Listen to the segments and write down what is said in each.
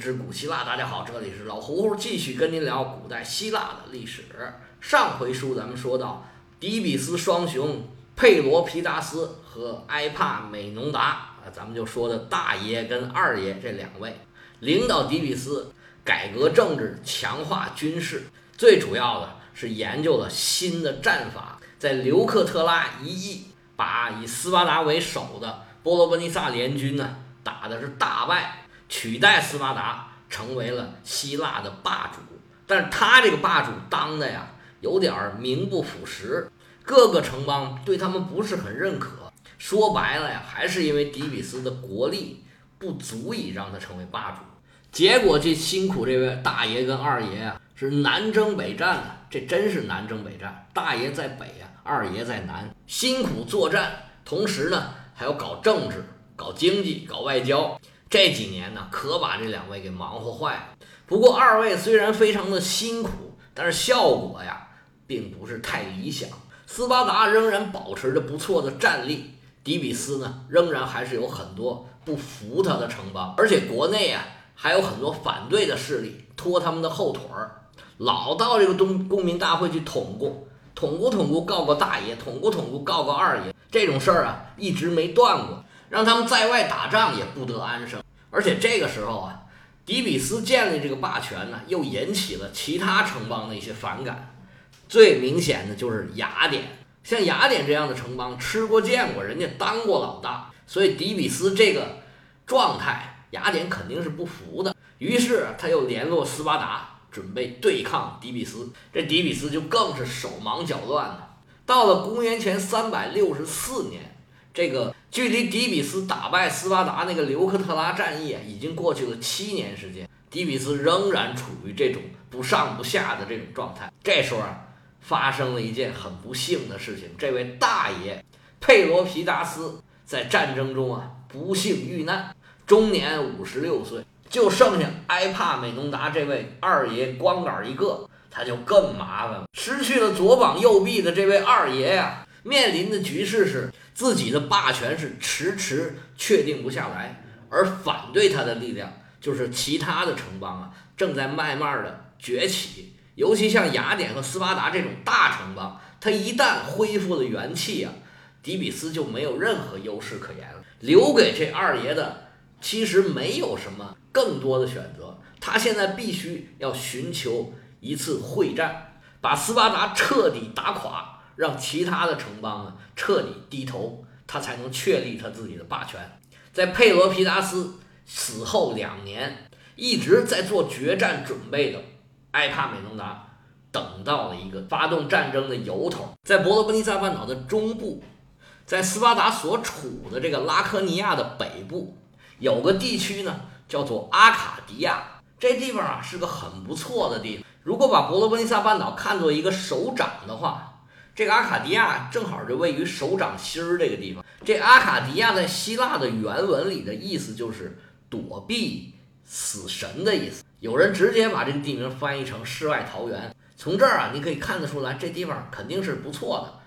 之古希腊，大家好，这里是老胡胡，继续跟您聊古代希腊的历史。上回书咱们说到，底比斯双雄佩罗皮达斯和埃帕美农达啊，咱们就说的大爷跟二爷这两位，领导底比斯改革政治，强化军事，最主要的是研究了新的战法，在留克特拉一役，把以斯巴达为首的波罗奔尼撒联军呢打的是大败。取代斯巴达成为了希腊的霸主，但是他这个霸主当的呀，有点名不副实，各个城邦对他们不是很认可。说白了呀，还是因为底比斯的国力不足以让他成为霸主。结果这辛苦这位大爷跟二爷啊，是南征北战的，这真是南征北战。大爷在北呀，二爷在南，辛苦作战，同时呢还要搞政治、搞经济、搞外交。这几年呢，可把这两位给忙活坏了。不过二位虽然非常的辛苦，但是效果呀，并不是太理想。斯巴达仍然保持着不错的战力，底比斯呢，仍然还是有很多不服他的城邦，而且国内啊，还有很多反对的势力拖他们的后腿儿，老到这个东公民大会去捅咕，捅咕捅咕告个大爷，捅咕捅咕告个二爷，这种事儿啊，一直没断过。让他们在外打仗也不得安生，而且这个时候啊，底比斯建立这个霸权呢，又引起了其他城邦的一些反感。最明显的就是雅典，像雅典这样的城邦吃过见过，人家当过老大，所以底比斯这个状态，雅典肯定是不服的。于是他又联络斯巴达，准备对抗底比斯。这底比斯就更是手忙脚乱了。到了公元前三百六十四年，这个。距离底比斯打败斯巴达那个留克特拉战役，已经过去了七年时间，底比斯仍然处于这种不上不下的这种状态。这时候啊，发生了一件很不幸的事情，这位大爷佩罗皮达斯在战争中啊不幸遇难，终年五十六岁，就剩下埃帕美农达这位二爷光杆一个，他就更麻烦了，失去了左膀右臂的这位二爷呀，面临的局势是。自己的霸权是迟迟确定不下来，而反对他的力量就是其他的城邦啊，正在慢慢的崛起。尤其像雅典和斯巴达这种大城邦，它一旦恢复了元气啊，底比斯就没有任何优势可言了。留给这二爷的其实没有什么更多的选择，他现在必须要寻求一次会战，把斯巴达彻底打垮。让其他的城邦呢彻底低头，他才能确立他自己的霸权。在佩罗皮达斯死后两年，一直在做决战准备的埃帕美农达，等到了一个发动战争的由头。在伯罗奔尼撒半岛的中部，在斯巴达所处的这个拉科尼亚的北部，有个地区呢叫做阿卡迪亚。这地方啊是个很不错的地方。如果把伯罗奔尼撒半岛看作一个手掌的话，这个阿卡迪亚正好就位于手掌心儿这个地方。这阿卡迪亚在希腊的原文里的意思就是躲避死神的意思。有人直接把这个地名翻译成世外桃源。从这儿啊，你可以看得出来，这地方肯定是不错的。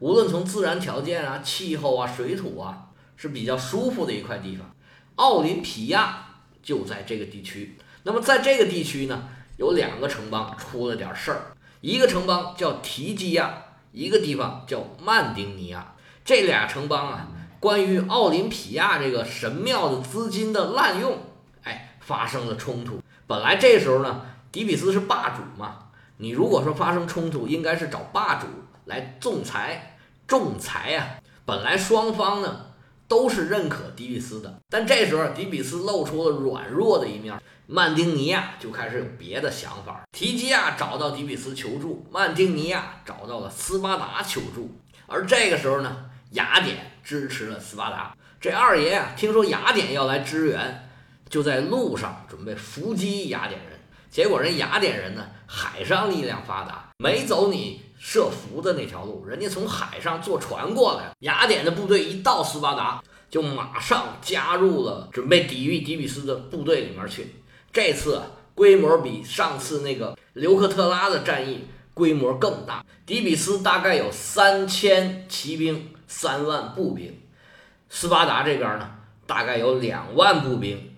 无论从自然条件啊、气候啊、水土啊，是比较舒服的一块地方。奥林匹亚就在这个地区。那么在这个地区呢，有两个城邦出了点事儿。一个城邦叫提基亚。一个地方叫曼丁尼亚，这俩城邦啊，关于奥林匹亚这个神庙的资金的滥用，哎，发生了冲突。本来这时候呢，底比斯是霸主嘛，你如果说发生冲突，应该是找霸主来仲裁，仲裁呀。本来双方呢都是认可底比斯的，但这时候底比斯露出了软弱的一面。曼丁尼亚就开始有别的想法，提基亚找到底比斯求助，曼丁尼亚找到了斯巴达求助，而这个时候呢，雅典支持了斯巴达。这二爷啊，听说雅典要来支援，就在路上准备伏击雅典人。结果人雅典人呢，海上力量发达，没走你设伏的那条路，人家从海上坐船过来。雅典的部队一到斯巴达，就马上加入了准备抵御迪比斯的部队里面去。这次规模比上次那个留克特拉的战役规模更大。底比斯大概有三千骑兵、三万步兵，斯巴达这边呢大概有两万步兵、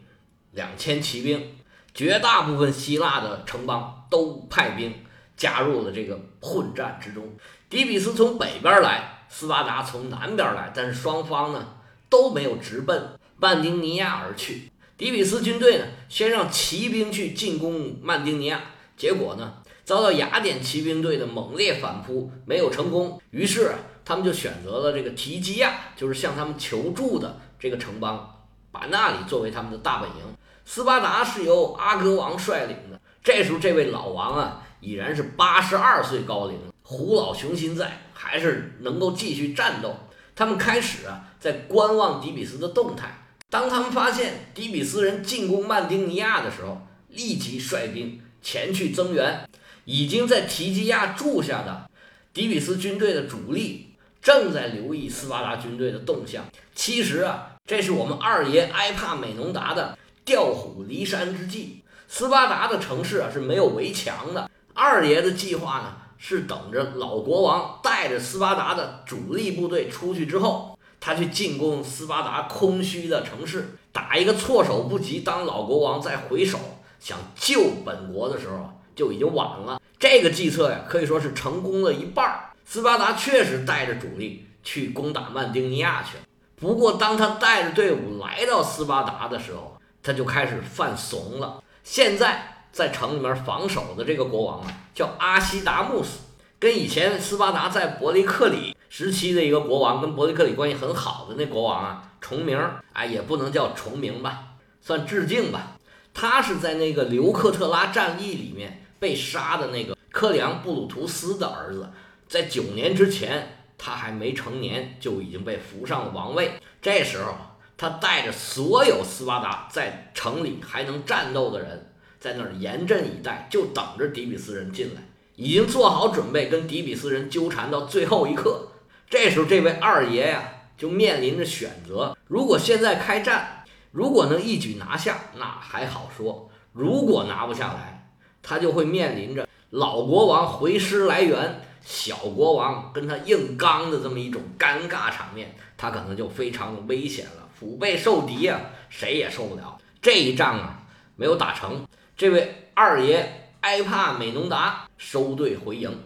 两千骑兵。绝大部分希腊的城邦都派兵加入了这个混战之中。底比斯从北边来，斯巴达从南边来，但是双方呢都没有直奔曼丁尼亚而去。迪比斯军队呢先让骑兵去进攻曼丁尼亚，结果呢遭到雅典骑兵队的猛烈反扑，没有成功。于是他们就选择了这个提基亚，就是向他们求助的这个城邦，把那里作为他们的大本营。斯巴达是由阿格王率领的，这时候这位老王啊已然是八十二岁高龄，虎老雄心在，还是能够继续战斗。他们开始啊在观望迪比斯的动态。当他们发现底比斯人进攻曼丁尼亚的时候，立即率兵前去增援。已经在提基亚住下的底比斯军队的主力正在留意斯巴达军队的动向。其实啊，这是我们二爷埃帕美农达的调虎离山之计。斯巴达的城市啊是没有围墙的，二爷的计划呢是等着老国王带着斯巴达的主力部队出去之后。他去进攻斯巴达空虚的城市，打一个措手不及。当老国王再回首想救本国的时候，就已经晚了。这个计策呀，可以说是成功了一半。斯巴达确实带着主力去攻打曼丁尼亚去了。不过，当他带着队伍来到斯巴达的时候，他就开始犯怂了。现在在城里面防守的这个国王啊，叫阿西达穆斯，跟以前斯巴达在伯利克里。时期的一个国王跟伯利克里关系很好的那国王啊，重名哎，也不能叫重名吧，算致敬吧。他是在那个刘克特拉战役里面被杀的那个克里昂布鲁图斯的儿子，在九年之前，他还没成年就已经被扶上了王位。这时候，他带着所有斯巴达在城里还能战斗的人，在那儿严阵以待，就等着底比斯人进来，已经做好准备跟底比斯人纠缠到最后一刻。这时候，这位二爷呀，就面临着选择：如果现在开战，如果能一举拿下，那还好说；如果拿不下来，他就会面临着老国王回师来援，小国王跟他硬刚的这么一种尴尬场面，他可能就非常的危险了。腹背受敌啊，谁也受不了。这一仗啊，没有打成，这位二爷埃帕美农达收队回营。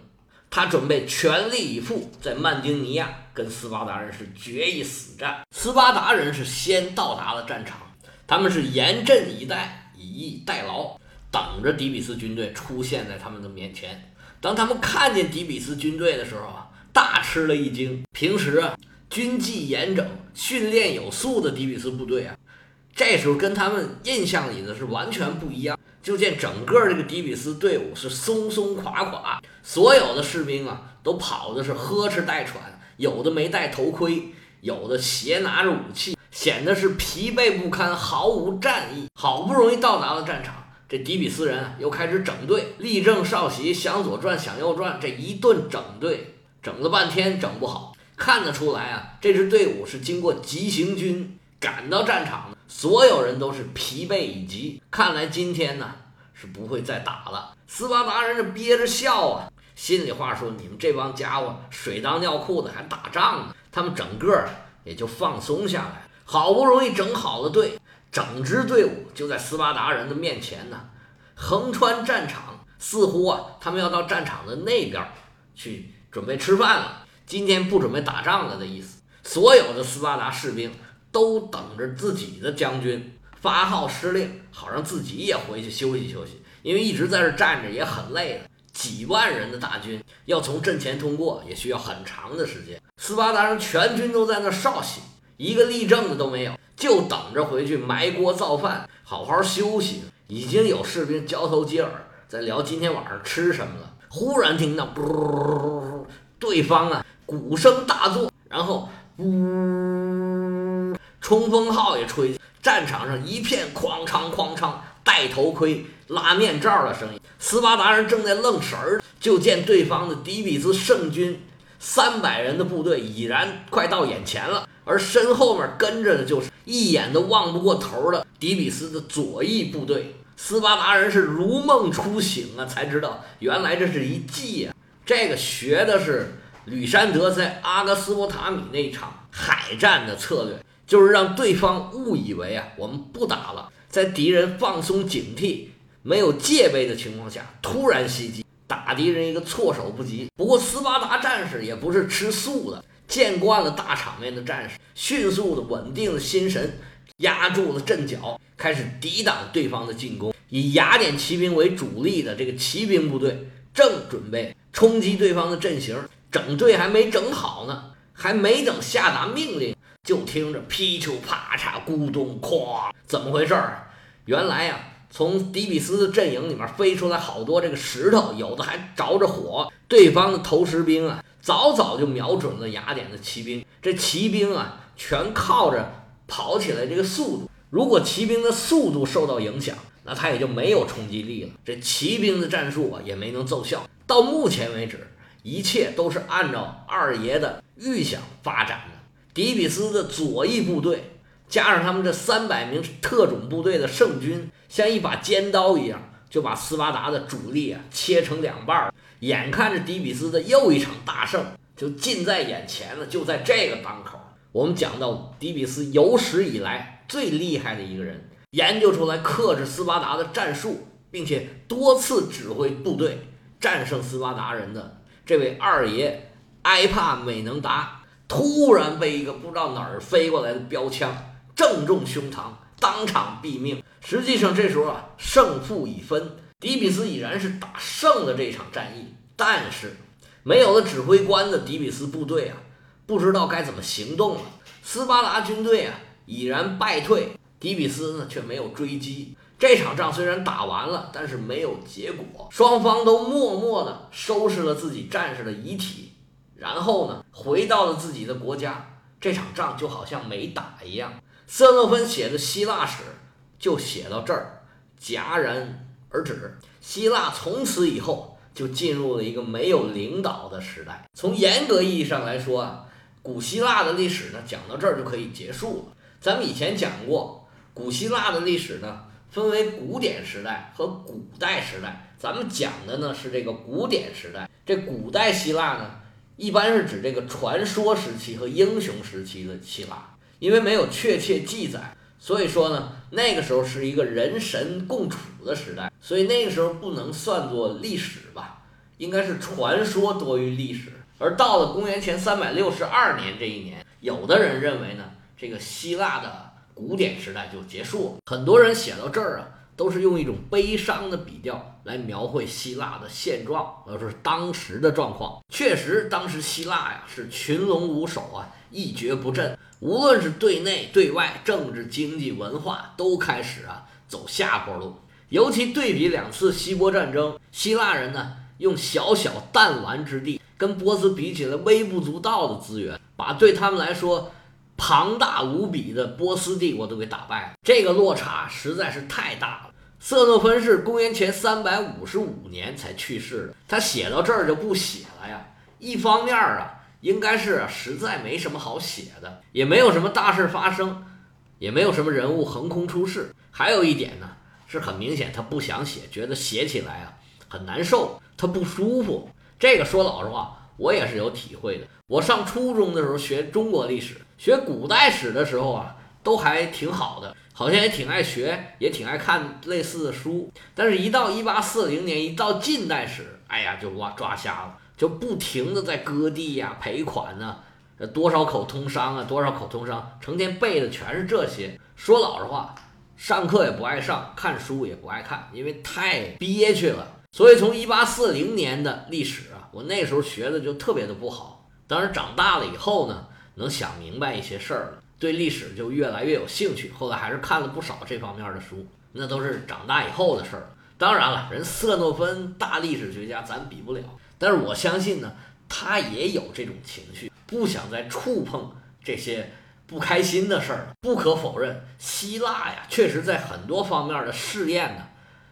他准备全力以赴，在曼丁尼亚跟斯巴达人是决一死战。斯巴达人是先到达了战场，他们是严阵以待，以逸待劳，等着底比斯军队出现在他们的面前。当他们看见底比斯军队的时候啊，大吃了一惊。平时啊，军纪严整、训练有素的底比斯部队啊，这时候跟他们印象里的是完全不一样。就见整个这个底比斯队伍是松松垮垮，所有的士兵啊都跑的是呵哧带喘，有的没戴头盔，有的斜拿着武器，显得是疲惫不堪，毫无战意。好不容易到达了战场，这底比斯人又开始整队，立正稍息，向左转，向右转，这一顿整队，整了半天整不好。看得出来啊，这支队伍是经过急行军赶到战场的。所有人都是疲惫已极，看来今天呢是不会再打了。斯巴达人是憋着笑啊，心里话说：你们这帮家伙水当尿裤子还打仗呢？他们整个也就放松下来。好不容易整好了队，整支队伍就在斯巴达人的面前呢，横穿战场，似乎啊他们要到战场的那边去准备吃饭了。今天不准备打仗了的意思。所有的斯巴达士兵。都等着自己的将军发号施令，好让自己也回去休息休息。因为一直在这站着也很累了。几万人的大军要从阵前通过，也需要很长的时间。斯巴达人全军都在那哨息，一个立正的都没有，就等着回去埋锅造饭，好好休息。已经有士兵交头接耳，在聊今天晚上吃什么了。忽然听到，噗，对方啊，鼓声大作，然后，呜。冲锋号也吹，战场上一片哐当哐当，戴头盔、拉面罩的声音。斯巴达人正在愣神儿，就见对方的迪比斯圣军三百人的部队已然快到眼前了，而身后面跟着的就是一眼都望不过头的迪比斯的左翼部队。斯巴达人是如梦初醒啊，才知道原来这是一计呀。这个学的是吕山德在阿格斯波塔米那场海战的策略。就是让对方误以为啊，我们不打了，在敌人放松警惕、没有戒备的情况下突然袭击，打敌人一个措手不及。不过斯巴达战士也不是吃素的，见惯了大场面的战士，迅速的稳定了心神，压住了阵脚，开始抵挡对方的进攻。以雅典骑兵为主力的这个骑兵部队正准备冲击对方的阵型，整队还没整好呢，还没等下达命令。就听着噼球啪嚓咕咚哐，怎么回事儿？原来呀，从迪比斯的阵营里面飞出来好多这个石头，有的还着着火。对方的投石兵啊，早早就瞄准了雅典的骑兵。这骑兵啊，全靠着跑起来这个速度。如果骑兵的速度受到影响，那他也就没有冲击力了。这骑兵的战术啊，也没能奏效。到目前为止，一切都是按照二爷的预想发展的。迪比斯的左翼部队加上他们这三百名特种部队的圣军，像一把尖刀一样，就把斯巴达的主力啊切成两半儿。眼看着迪比斯的又一场大胜就近在眼前了，就在这个当口，我们讲到迪比斯有史以来最厉害的一个人，研究出来克制斯巴达的战术，并且多次指挥部队战胜斯巴达人的这位二爷埃帕美能达。突然被一个不知道哪儿飞过来的标枪正中胸膛，当场毙命。实际上这时候啊，胜负已分，迪比斯已然是打胜了这场战役。但是没有了指挥官的迪比斯部队啊，不知道该怎么行动了。斯巴达军队啊已然败退，迪比斯呢却没有追击。这场仗虽然打完了，但是没有结果，双方都默默地收拾了自己战士的遗体。然后呢，回到了自己的国家，这场仗就好像没打一样。色诺芬写的希腊史就写到这儿，戛然而止。希腊从此以后就进入了一个没有领导的时代。从严格意义上来说啊，古希腊的历史呢，讲到这儿就可以结束了。咱们以前讲过，古希腊的历史呢，分为古典时代和古代时代。咱们讲的呢是这个古典时代。这古代希腊呢。一般是指这个传说时期和英雄时期的希腊，因为没有确切记载，所以说呢，那个时候是一个人神共处的时代，所以那个时候不能算作历史吧，应该是传说多于历史。而到了公元前三百六十二年这一年，有的人认为呢，这个希腊的古典时代就结束了。很多人写到这儿啊。都是用一种悲伤的笔调来描绘希腊的现状，而是当时的状况。确实，当时希腊呀是群龙无首啊，一蹶不振。无论是对内对外，政治、经济、文化都开始啊走下坡路。尤其对比两次希波战争，希腊人呢用小小弹丸之地，跟波斯比起来微不足道的资源，把对他们来说。庞大无比的波斯帝国都给打败了，这个落差实在是太大了。色诺芬是公元前三百五十五年才去世的，他写到这儿就不写了呀。一方面啊，应该是实在没什么好写的，也没有什么大事发生，也没有什么人物横空出世。还有一点呢，是很明显他不想写，觉得写起来啊很难受，他不舒服。这个说老实话，我也是有体会的。我上初中的时候学中国历史。学古代史的时候啊，都还挺好的，好像也挺爱学，也挺爱看类似的书。但是，一到一八四零年，一到近代史，哎呀，就哇抓瞎了，就不停的在割地呀、赔款呢，多少口通商啊，多少口通商，成天背的全是这些。说老实话，上课也不爱上，看书也不爱看，因为太憋屈了。所以，从一八四零年的历史啊，我那时候学的就特别的不好。当然，长大了以后呢。能想明白一些事儿了，对历史就越来越有兴趣。后来还是看了不少这方面的书，那都是长大以后的事儿。当然了，人色诺芬大历史学家，咱比不了。但是我相信呢，他也有这种情绪，不想再触碰这些不开心的事儿。不可否认，希腊呀，确实在很多方面的试验呢，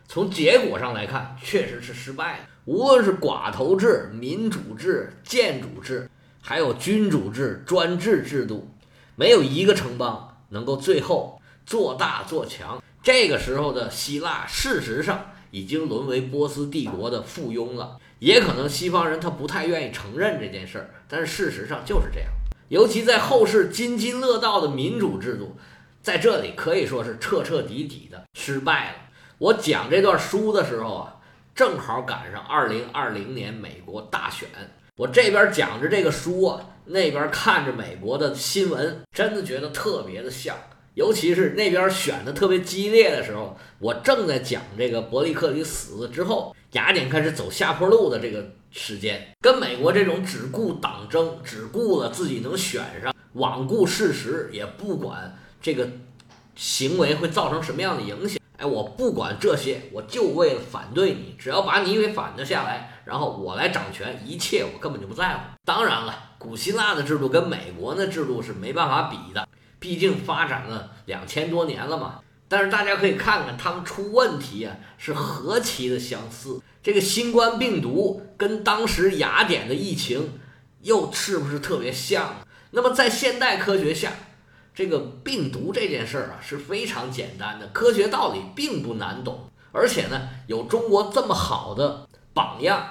从结果上来看，确实是失败的。无论是寡头制、民主制、建主制。还有君主制、专制制度，没有一个城邦能够最后做大做强。这个时候的希腊，事实上已经沦为波斯帝国的附庸了。也可能西方人他不太愿意承认这件事儿，但是事实上就是这样。尤其在后世津津乐道的民主制度，在这里可以说是彻彻底底的失败了。我讲这段书的时候啊，正好赶上二零二零年美国大选。我这边讲着这个书啊，那边看着美国的新闻，真的觉得特别的像。尤其是那边选的特别激烈的时候，我正在讲这个伯利克里死了之后，雅典开始走下坡路的这个时间，跟美国这种只顾党争、只顾了自己能选上、罔顾事实，也不管这个行为会造成什么样的影响。哎，我不管这些，我就为了反对你，只要把你给反得下来，然后我来掌权，一切我根本就不在乎。当然了，古希腊的制度跟美国的制度是没办法比的。毕竟发展了两千多年了嘛，但是大家可以看看他们出问题啊是何其的相似。这个新冠病毒跟当时雅典的疫情又是不是特别像？那么在现代科学下，这个病毒这件事儿啊是非常简单的，科学道理并不难懂。而且呢，有中国这么好的榜样，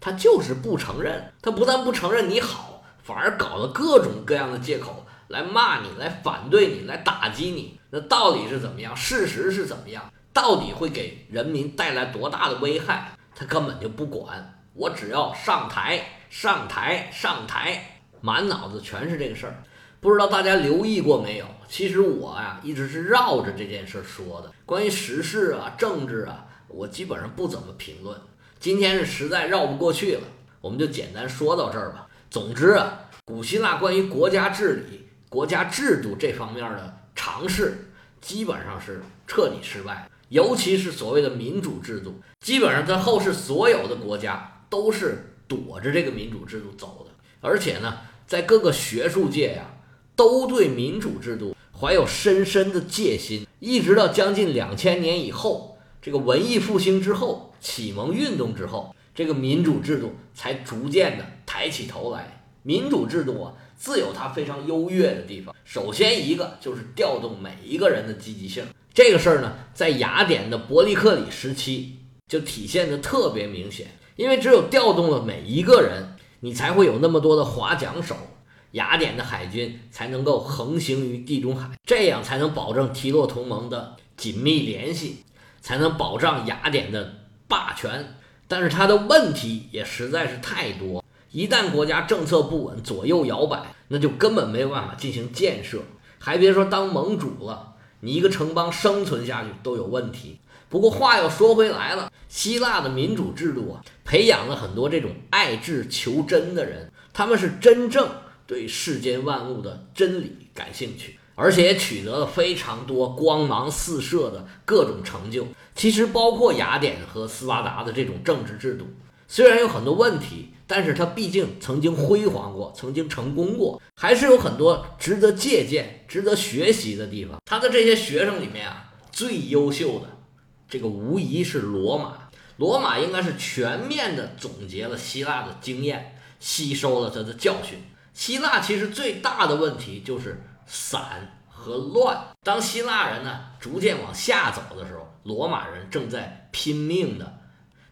他就是不承认，他不但不承认你好，反而搞了各种各样的借口。来骂你，来反对你，来打击你，那到底是怎么样？事实是怎么样？到底会给人民带来多大的危害？他根本就不管。我只要上台，上台，上台，满脑子全是这个事儿。不知道大家留意过没有？其实我呀，一直是绕着这件事说的。关于时事啊、政治啊，我基本上不怎么评论。今天是实在绕不过去了，我们就简单说到这儿吧。总之啊，古希腊关于国家治理。国家制度这方面的尝试基本上是彻底失败，尤其是所谓的民主制度，基本上在后世所有的国家都是躲着这个民主制度走的，而且呢，在各个学术界呀，都对民主制度怀有深深的戒心，一直到将近两千年以后，这个文艺复兴之后，启蒙运动之后，这个民主制度才逐渐的抬起头来，民主制度啊。自有它非常优越的地方。首先一个就是调动每一个人的积极性，这个事儿呢，在雅典的伯利克里时期就体现的特别明显。因为只有调动了每一个人，你才会有那么多的划桨手，雅典的海军才能够横行于地中海，这样才能保证提洛同盟的紧密联系，才能保障雅典的霸权。但是它的问题也实在是太多。一旦国家政策不稳，左右摇摆，那就根本没有办法进行建设，还别说当盟主了，你一个城邦生存下去都有问题。不过话又说回来了，希腊的民主制度啊，培养了很多这种爱智求真的人，他们是真正对世间万物的真理感兴趣，而且也取得了非常多光芒四射的各种成就。其实包括雅典和斯巴达的这种政治制度，虽然有很多问题。但是他毕竟曾经辉煌过，曾经成功过，还是有很多值得借鉴、值得学习的地方。他的这些学生里面啊，最优秀的，这个无疑是罗马。罗马应该是全面的总结了希腊的经验，吸收了他的教训。希腊其实最大的问题就是散和乱。当希腊人呢逐渐往下走的时候，罗马人正在拼命的、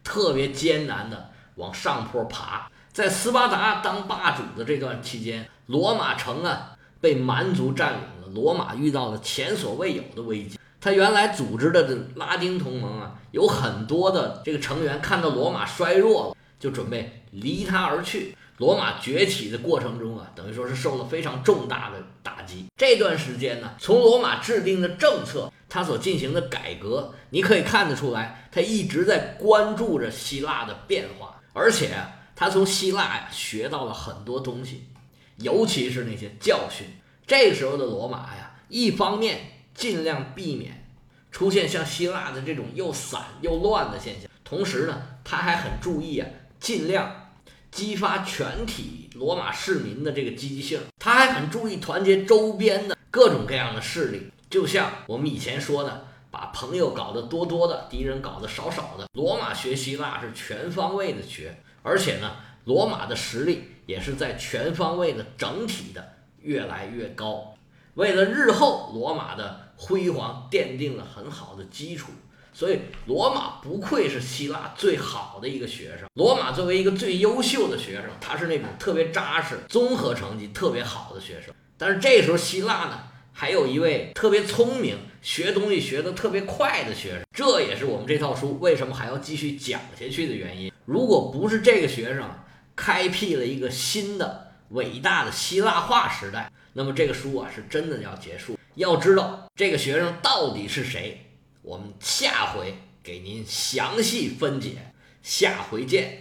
特别艰难的。往上坡爬，在斯巴达当霸主的这段期间，罗马城啊被蛮族占领了，罗马遇到了前所未有的危机。他原来组织的这拉丁同盟啊，有很多的这个成员看到罗马衰弱了，就准备离他而去。罗马崛起的过程中啊，等于说是受了非常重大的打击。这段时间呢，从罗马制定的政策，他所进行的改革，你可以看得出来，他一直在关注着希腊的变化。而且他从希腊呀学到了很多东西，尤其是那些教训。这时候的罗马呀，一方面尽量避免出现像希腊的这种又散又乱的现象，同时呢，他还很注意啊，尽量激发全体罗马市民的这个积极性。他还很注意团结周边的各种各样的势力，就像我们以前说的。把朋友搞得多多的，敌人搞得少少的。罗马学希腊是全方位的学，而且呢，罗马的实力也是在全方位的整体的越来越高。为了日后罗马的辉煌奠定了很好的基础，所以罗马不愧是希腊最好的一个学生。罗马作为一个最优秀的学生，他是那种特别扎实、综合成绩特别好的学生。但是这时候希腊呢，还有一位特别聪明。学东西学得特别快的学生。这也是我们这套书为什么还要继续讲下去的原因。如果不是这个学生开辟了一个新的伟大的希腊化时代，那么这个书啊是真的要结束。要知道这个学生到底是谁，我们下回给您详细分解。下回见。